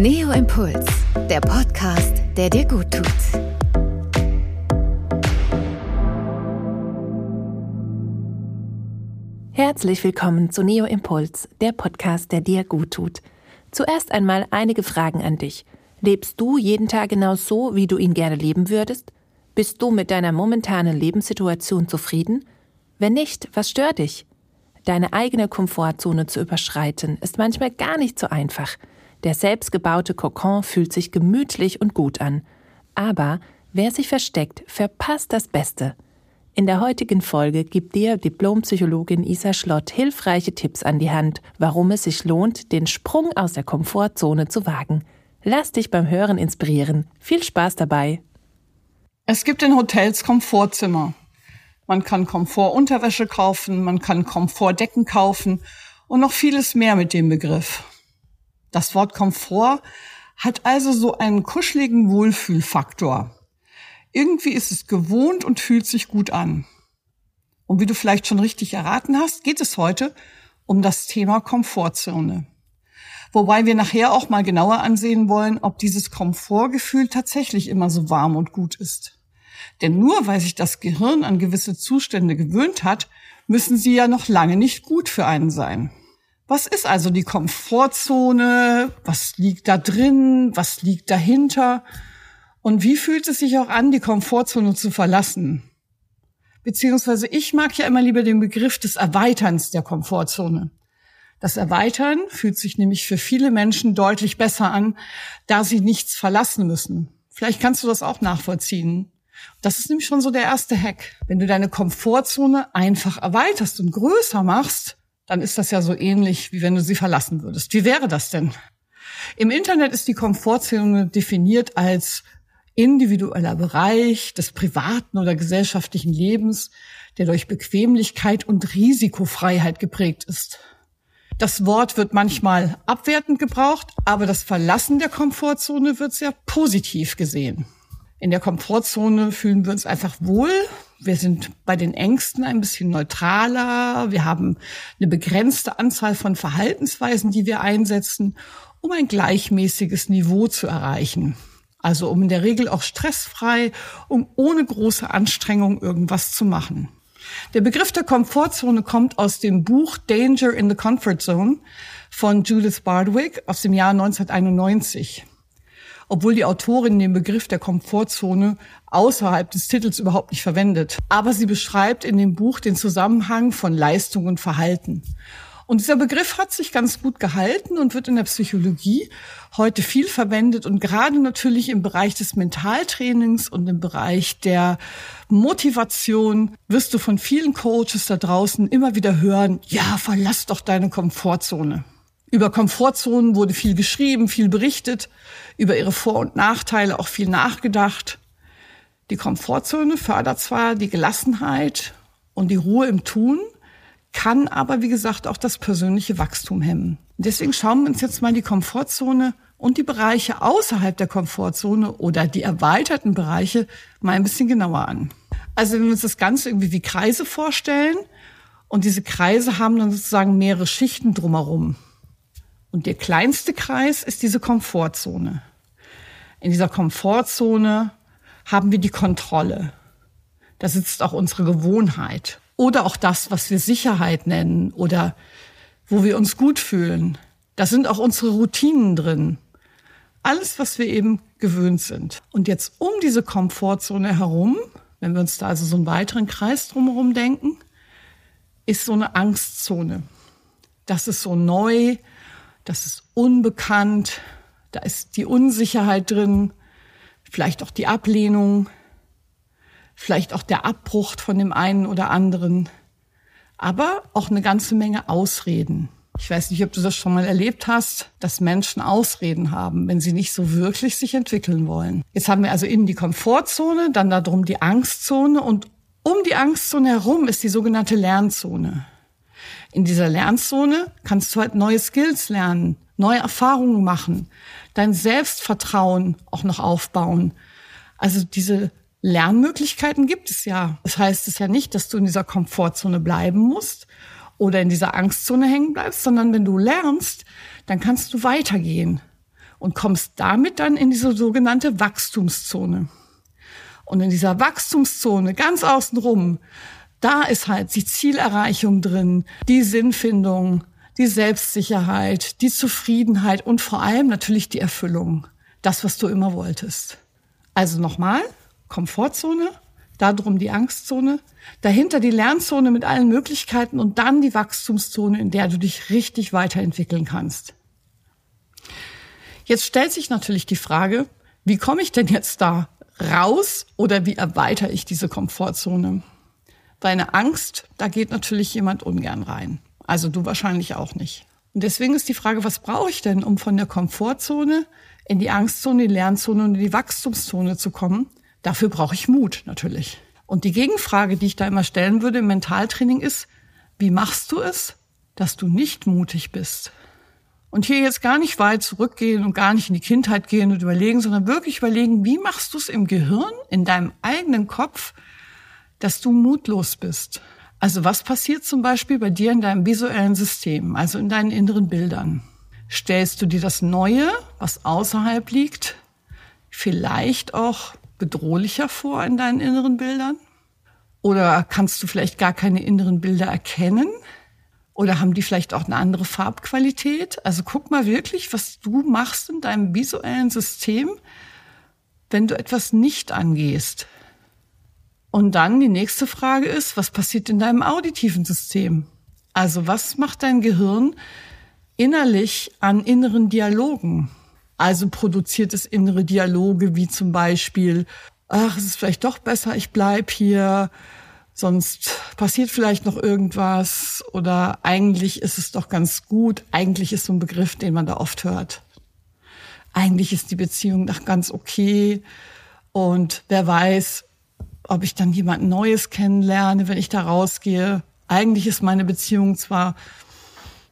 Neo Impuls, der Podcast, der dir gut tut. Herzlich willkommen zu Neo Impuls, der Podcast, der dir gut tut. Zuerst einmal einige Fragen an dich. Lebst du jeden Tag genau so, wie du ihn gerne leben würdest? Bist du mit deiner momentanen Lebenssituation zufrieden? Wenn nicht, was stört dich? Deine eigene Komfortzone zu überschreiten, ist manchmal gar nicht so einfach. Der selbstgebaute Kokon fühlt sich gemütlich und gut an. Aber wer sich versteckt, verpasst das Beste. In der heutigen Folge gibt dir Diplompsychologin Isa Schlott hilfreiche Tipps an die Hand, warum es sich lohnt, den Sprung aus der Komfortzone zu wagen. Lass dich beim Hören inspirieren. Viel Spaß dabei. Es gibt in Hotels Komfortzimmer. Man kann Komfortunterwäsche kaufen, man kann Komfortdecken kaufen und noch vieles mehr mit dem Begriff. Das Wort Komfort hat also so einen kuscheligen Wohlfühlfaktor. Irgendwie ist es gewohnt und fühlt sich gut an. Und wie du vielleicht schon richtig erraten hast, geht es heute um das Thema Komfortzone. Wobei wir nachher auch mal genauer ansehen wollen, ob dieses Komfortgefühl tatsächlich immer so warm und gut ist. Denn nur weil sich das Gehirn an gewisse Zustände gewöhnt hat, müssen sie ja noch lange nicht gut für einen sein. Was ist also die Komfortzone? Was liegt da drin? Was liegt dahinter? Und wie fühlt es sich auch an, die Komfortzone zu verlassen? Beziehungsweise ich mag ja immer lieber den Begriff des Erweiterns der Komfortzone. Das Erweitern fühlt sich nämlich für viele Menschen deutlich besser an, da sie nichts verlassen müssen. Vielleicht kannst du das auch nachvollziehen. Das ist nämlich schon so der erste Hack. Wenn du deine Komfortzone einfach erweiterst und größer machst, dann ist das ja so ähnlich, wie wenn du sie verlassen würdest. Wie wäre das denn? Im Internet ist die Komfortzone definiert als individueller Bereich des privaten oder gesellschaftlichen Lebens, der durch Bequemlichkeit und Risikofreiheit geprägt ist. Das Wort wird manchmal abwertend gebraucht, aber das Verlassen der Komfortzone wird sehr positiv gesehen. In der Komfortzone fühlen wir uns einfach wohl. Wir sind bei den Ängsten ein bisschen neutraler. Wir haben eine begrenzte Anzahl von Verhaltensweisen, die wir einsetzen, um ein gleichmäßiges Niveau zu erreichen. Also um in der Regel auch stressfrei, um ohne große Anstrengung irgendwas zu machen. Der Begriff der Komfortzone kommt aus dem Buch Danger in the Comfort Zone von Judith Bardwick aus dem Jahr 1991 obwohl die Autorin den Begriff der Komfortzone außerhalb des Titels überhaupt nicht verwendet. Aber sie beschreibt in dem Buch den Zusammenhang von Leistung und Verhalten. Und dieser Begriff hat sich ganz gut gehalten und wird in der Psychologie heute viel verwendet und gerade natürlich im Bereich des Mentaltrainings und im Bereich der Motivation wirst du von vielen Coaches da draußen immer wieder hören, ja, verlass doch deine Komfortzone. Über Komfortzonen wurde viel geschrieben, viel berichtet, über ihre Vor- und Nachteile auch viel nachgedacht. Die Komfortzone fördert zwar die Gelassenheit und die Ruhe im Tun, kann aber, wie gesagt, auch das persönliche Wachstum hemmen. Deswegen schauen wir uns jetzt mal die Komfortzone und die Bereiche außerhalb der Komfortzone oder die erweiterten Bereiche mal ein bisschen genauer an. Also wenn wir uns das Ganze irgendwie wie Kreise vorstellen und diese Kreise haben dann sozusagen mehrere Schichten drumherum. Und der kleinste Kreis ist diese Komfortzone. In dieser Komfortzone haben wir die Kontrolle. Da sitzt auch unsere Gewohnheit oder auch das, was wir Sicherheit nennen oder wo wir uns gut fühlen. Da sind auch unsere Routinen drin. Alles, was wir eben gewöhnt sind. Und jetzt um diese Komfortzone herum, wenn wir uns da also so einen weiteren Kreis drumherum denken, ist so eine Angstzone. Das ist so neu, das ist unbekannt, da ist die Unsicherheit drin, vielleicht auch die Ablehnung, vielleicht auch der Abbruch von dem einen oder anderen, aber auch eine ganze Menge Ausreden. Ich weiß nicht, ob du das schon mal erlebt hast, dass Menschen Ausreden haben, wenn sie nicht so wirklich sich entwickeln wollen. Jetzt haben wir also innen die Komfortzone, dann darum die Angstzone und um die Angstzone herum ist die sogenannte Lernzone. In dieser Lernzone kannst du halt neue Skills lernen, neue Erfahrungen machen, dein Selbstvertrauen auch noch aufbauen. Also diese Lernmöglichkeiten gibt es ja. Das heißt es ja nicht, dass du in dieser Komfortzone bleiben musst oder in dieser Angstzone hängen bleibst, sondern wenn du lernst, dann kannst du weitergehen. und kommst damit dann in diese sogenannte Wachstumszone. Und in dieser Wachstumszone ganz außenrum, da ist halt die Zielerreichung drin, die Sinnfindung, die Selbstsicherheit, die Zufriedenheit und vor allem natürlich die Erfüllung. Das, was du immer wolltest. Also nochmal, Komfortzone, darum die Angstzone, dahinter die Lernzone mit allen Möglichkeiten und dann die Wachstumszone, in der du dich richtig weiterentwickeln kannst. Jetzt stellt sich natürlich die Frage, wie komme ich denn jetzt da raus oder wie erweitere ich diese Komfortzone? Bei einer Angst, da geht natürlich jemand ungern rein. Also du wahrscheinlich auch nicht. Und deswegen ist die Frage, was brauche ich denn, um von der Komfortzone in die Angstzone, die Lernzone und in die Wachstumszone zu kommen? Dafür brauche ich Mut natürlich. Und die Gegenfrage, die ich da immer stellen würde im Mentaltraining ist, wie machst du es, dass du nicht mutig bist? Und hier jetzt gar nicht weit zurückgehen und gar nicht in die Kindheit gehen und überlegen, sondern wirklich überlegen, wie machst du es im Gehirn, in deinem eigenen Kopf, dass du mutlos bist? Also was passiert zum Beispiel bei dir in deinem visuellen System, also in deinen inneren Bildern? Stellst du dir das Neue, was außerhalb liegt, vielleicht auch bedrohlicher vor in deinen inneren Bildern? Oder kannst du vielleicht gar keine inneren Bilder erkennen? Oder haben die vielleicht auch eine andere Farbqualität? Also guck mal wirklich, was du machst in deinem visuellen System, wenn du etwas nicht angehst. Und dann die nächste Frage ist, was passiert in deinem auditiven System? Also was macht dein Gehirn innerlich an inneren Dialogen? Also produziert es innere Dialoge wie zum Beispiel, ach, es ist vielleicht doch besser, ich bleib hier, sonst passiert vielleicht noch irgendwas oder eigentlich ist es doch ganz gut. Eigentlich ist so ein Begriff, den man da oft hört. Eigentlich ist die Beziehung doch ganz okay und wer weiß, ob ich dann jemand Neues kennenlerne, wenn ich da rausgehe. Eigentlich ist meine Beziehung zwar,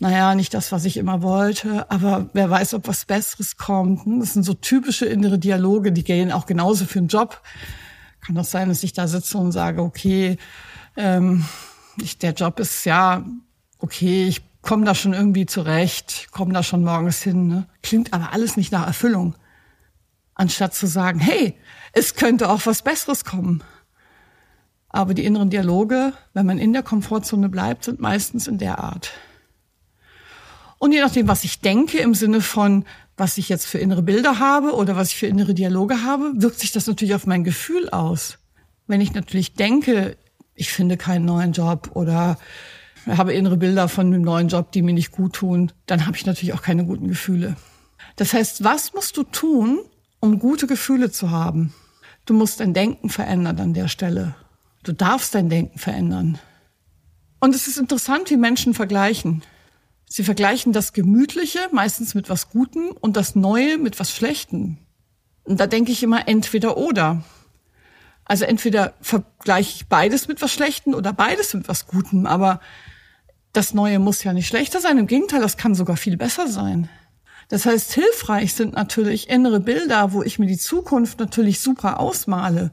naja, nicht das, was ich immer wollte, aber wer weiß, ob was Besseres kommt. Das sind so typische innere Dialoge, die gehen auch genauso für einen Job kann doch sein, dass ich da sitze und sage, okay, ähm, ich, der Job ist ja okay, ich komme da schon irgendwie zurecht, komme da schon morgens hin. Ne? Klingt aber alles nicht nach Erfüllung. Anstatt zu sagen, hey, es könnte auch was Besseres kommen. Aber die inneren Dialoge, wenn man in der Komfortzone bleibt, sind meistens in der Art. Und je nachdem, was ich denke, im Sinne von, was ich jetzt für innere Bilder habe oder was ich für innere Dialoge habe, wirkt sich das natürlich auf mein Gefühl aus. Wenn ich natürlich denke, ich finde keinen neuen Job oder habe innere Bilder von einem neuen Job, die mir nicht gut tun, dann habe ich natürlich auch keine guten Gefühle. Das heißt, was musst du tun, um gute Gefühle zu haben? Du musst dein Denken verändern an der Stelle. Du darfst dein Denken verändern. Und es ist interessant, wie Menschen vergleichen. Sie vergleichen das Gemütliche meistens mit was Gutem und das Neue mit was Schlechtem. Und da denke ich immer entweder oder. Also entweder vergleiche ich beides mit was Schlechtem oder beides mit was Gutem, aber das Neue muss ja nicht schlechter sein. Im Gegenteil, das kann sogar viel besser sein. Das heißt, hilfreich sind natürlich innere Bilder, wo ich mir die Zukunft natürlich super ausmale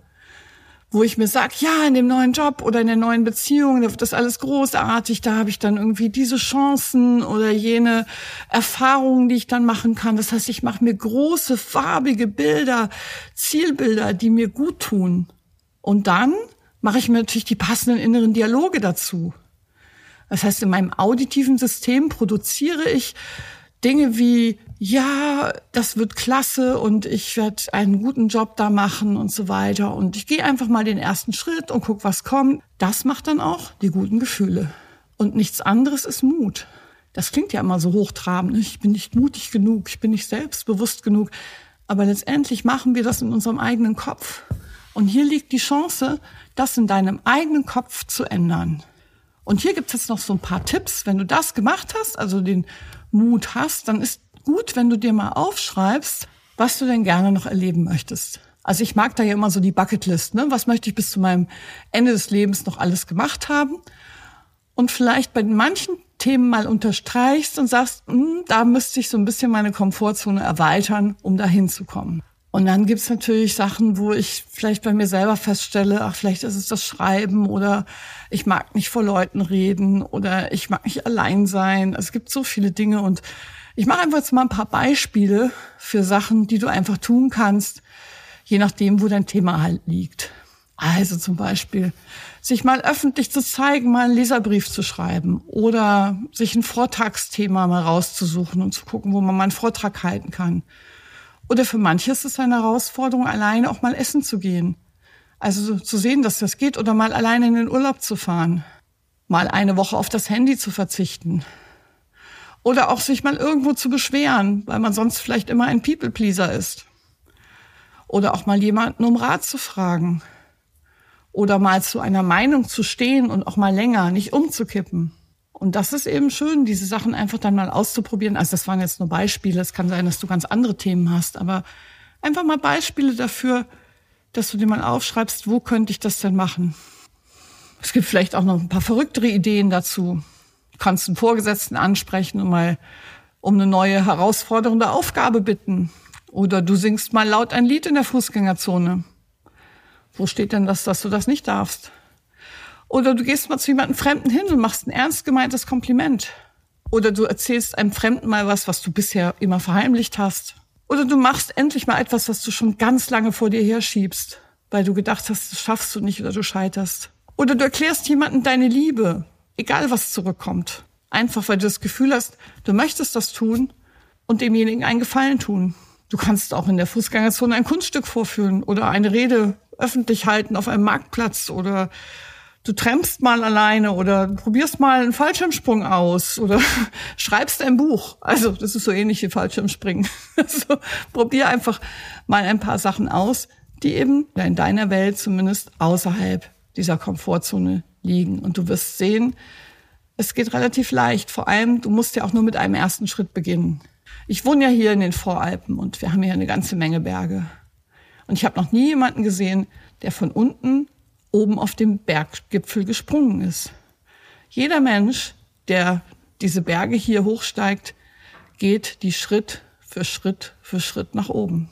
wo ich mir sag, ja, in dem neuen Job oder in der neuen Beziehung, da wird das alles großartig, da habe ich dann irgendwie diese Chancen oder jene Erfahrungen, die ich dann machen kann. Das heißt, ich mache mir große, farbige Bilder, Zielbilder, die mir gut tun. Und dann mache ich mir natürlich die passenden inneren Dialoge dazu. Das heißt, in meinem auditiven System produziere ich Dinge wie ja, das wird klasse und ich werde einen guten Job da machen und so weiter. Und ich gehe einfach mal den ersten Schritt und guck, was kommt. Das macht dann auch die guten Gefühle. Und nichts anderes ist Mut. Das klingt ja immer so hochtrabend. Ne? Ich bin nicht mutig genug, ich bin nicht selbstbewusst genug. Aber letztendlich machen wir das in unserem eigenen Kopf. Und hier liegt die Chance, das in deinem eigenen Kopf zu ändern. Und hier gibt es jetzt noch so ein paar Tipps. Wenn du das gemacht hast, also den Mut hast, dann ist gut, wenn du dir mal aufschreibst, was du denn gerne noch erleben möchtest. Also ich mag da ja immer so die Bucketlist, ne? Was möchte ich bis zu meinem Ende des Lebens noch alles gemacht haben? Und vielleicht bei manchen Themen mal unterstreichst und sagst, hm, da müsste ich so ein bisschen meine Komfortzone erweitern, um da hinzukommen. Und dann gibt's natürlich Sachen, wo ich vielleicht bei mir selber feststelle, ach, vielleicht ist es das Schreiben oder ich mag nicht vor Leuten reden oder ich mag nicht allein sein. Es gibt so viele Dinge und ich mache einfach jetzt mal ein paar Beispiele für Sachen, die du einfach tun kannst, je nachdem, wo dein Thema halt liegt. Also zum Beispiel, sich mal öffentlich zu zeigen, mal einen Leserbrief zu schreiben oder sich ein Vortragsthema mal rauszusuchen und zu gucken, wo man mal einen Vortrag halten kann. Oder für manche ist es eine Herausforderung, alleine auch mal essen zu gehen. Also zu sehen, dass das geht oder mal alleine in den Urlaub zu fahren. Mal eine Woche auf das Handy zu verzichten. Oder auch sich mal irgendwo zu beschweren, weil man sonst vielleicht immer ein People-Pleaser ist. Oder auch mal jemanden um Rat zu fragen. Oder mal zu einer Meinung zu stehen und auch mal länger, nicht umzukippen. Und das ist eben schön, diese Sachen einfach dann mal auszuprobieren. Also das waren jetzt nur Beispiele. Es kann sein, dass du ganz andere Themen hast, aber einfach mal Beispiele dafür, dass du dir mal aufschreibst, wo könnte ich das denn machen? Es gibt vielleicht auch noch ein paar verrücktere Ideen dazu. Du kannst einen Vorgesetzten ansprechen und mal um eine neue herausfordernde Aufgabe bitten. Oder du singst mal laut ein Lied in der Fußgängerzone. Wo steht denn das, dass du das nicht darfst? Oder du gehst mal zu jemandem Fremden hin und machst ein ernst gemeintes Kompliment. Oder du erzählst einem Fremden mal was, was du bisher immer verheimlicht hast. Oder du machst endlich mal etwas, was du schon ganz lange vor dir herschiebst, weil du gedacht hast, das schaffst du nicht oder du scheiterst. Oder du erklärst jemandem deine Liebe, egal was zurückkommt. Einfach weil du das Gefühl hast, du möchtest das tun und demjenigen einen Gefallen tun. Du kannst auch in der Fußgängerzone ein Kunststück vorführen oder eine Rede öffentlich halten auf einem Marktplatz oder du trampst mal alleine oder probierst mal einen Fallschirmsprung aus oder schreibst ein Buch. Also das ist so ähnlich wie Fallschirmspringen. Also probier einfach mal ein paar Sachen aus, die eben in deiner Welt zumindest außerhalb dieser Komfortzone liegen. Und du wirst sehen, es geht relativ leicht. Vor allem, du musst ja auch nur mit einem ersten Schritt beginnen. Ich wohne ja hier in den Voralpen und wir haben hier eine ganze Menge Berge. Und ich habe noch nie jemanden gesehen, der von unten oben auf dem Berggipfel gesprungen ist. Jeder Mensch, der diese Berge hier hochsteigt, geht die Schritt für Schritt für Schritt nach oben.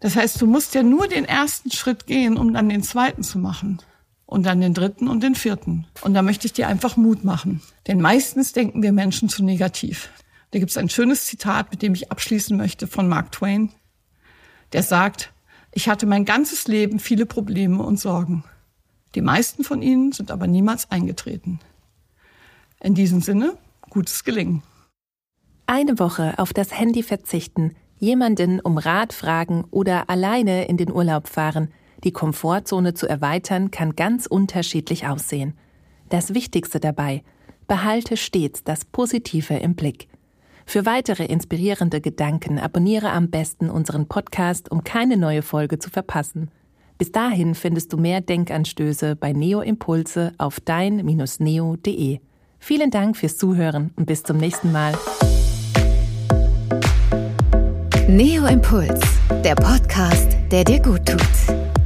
Das heißt, du musst ja nur den ersten Schritt gehen, um dann den zweiten zu machen. Und dann den dritten und den vierten. Und da möchte ich dir einfach Mut machen. Denn meistens denken wir Menschen zu negativ. Da gibt es ein schönes Zitat, mit dem ich abschließen möchte von Mark Twain. Der sagt, ich hatte mein ganzes Leben viele Probleme und Sorgen. Die meisten von ihnen sind aber niemals eingetreten. In diesem Sinne, gutes Gelingen. Eine Woche auf das Handy verzichten, jemanden um Rat fragen oder alleine in den Urlaub fahren. Die Komfortzone zu erweitern kann ganz unterschiedlich aussehen. Das Wichtigste dabei, behalte stets das Positive im Blick. Für weitere inspirierende Gedanken abonniere am besten unseren Podcast, um keine neue Folge zu verpassen. Bis dahin findest du mehr Denkanstöße bei Neo Impulse auf dein-neo.de. Vielen Dank fürs Zuhören und bis zum nächsten Mal. Neo Impuls, der Podcast, der dir gut tut.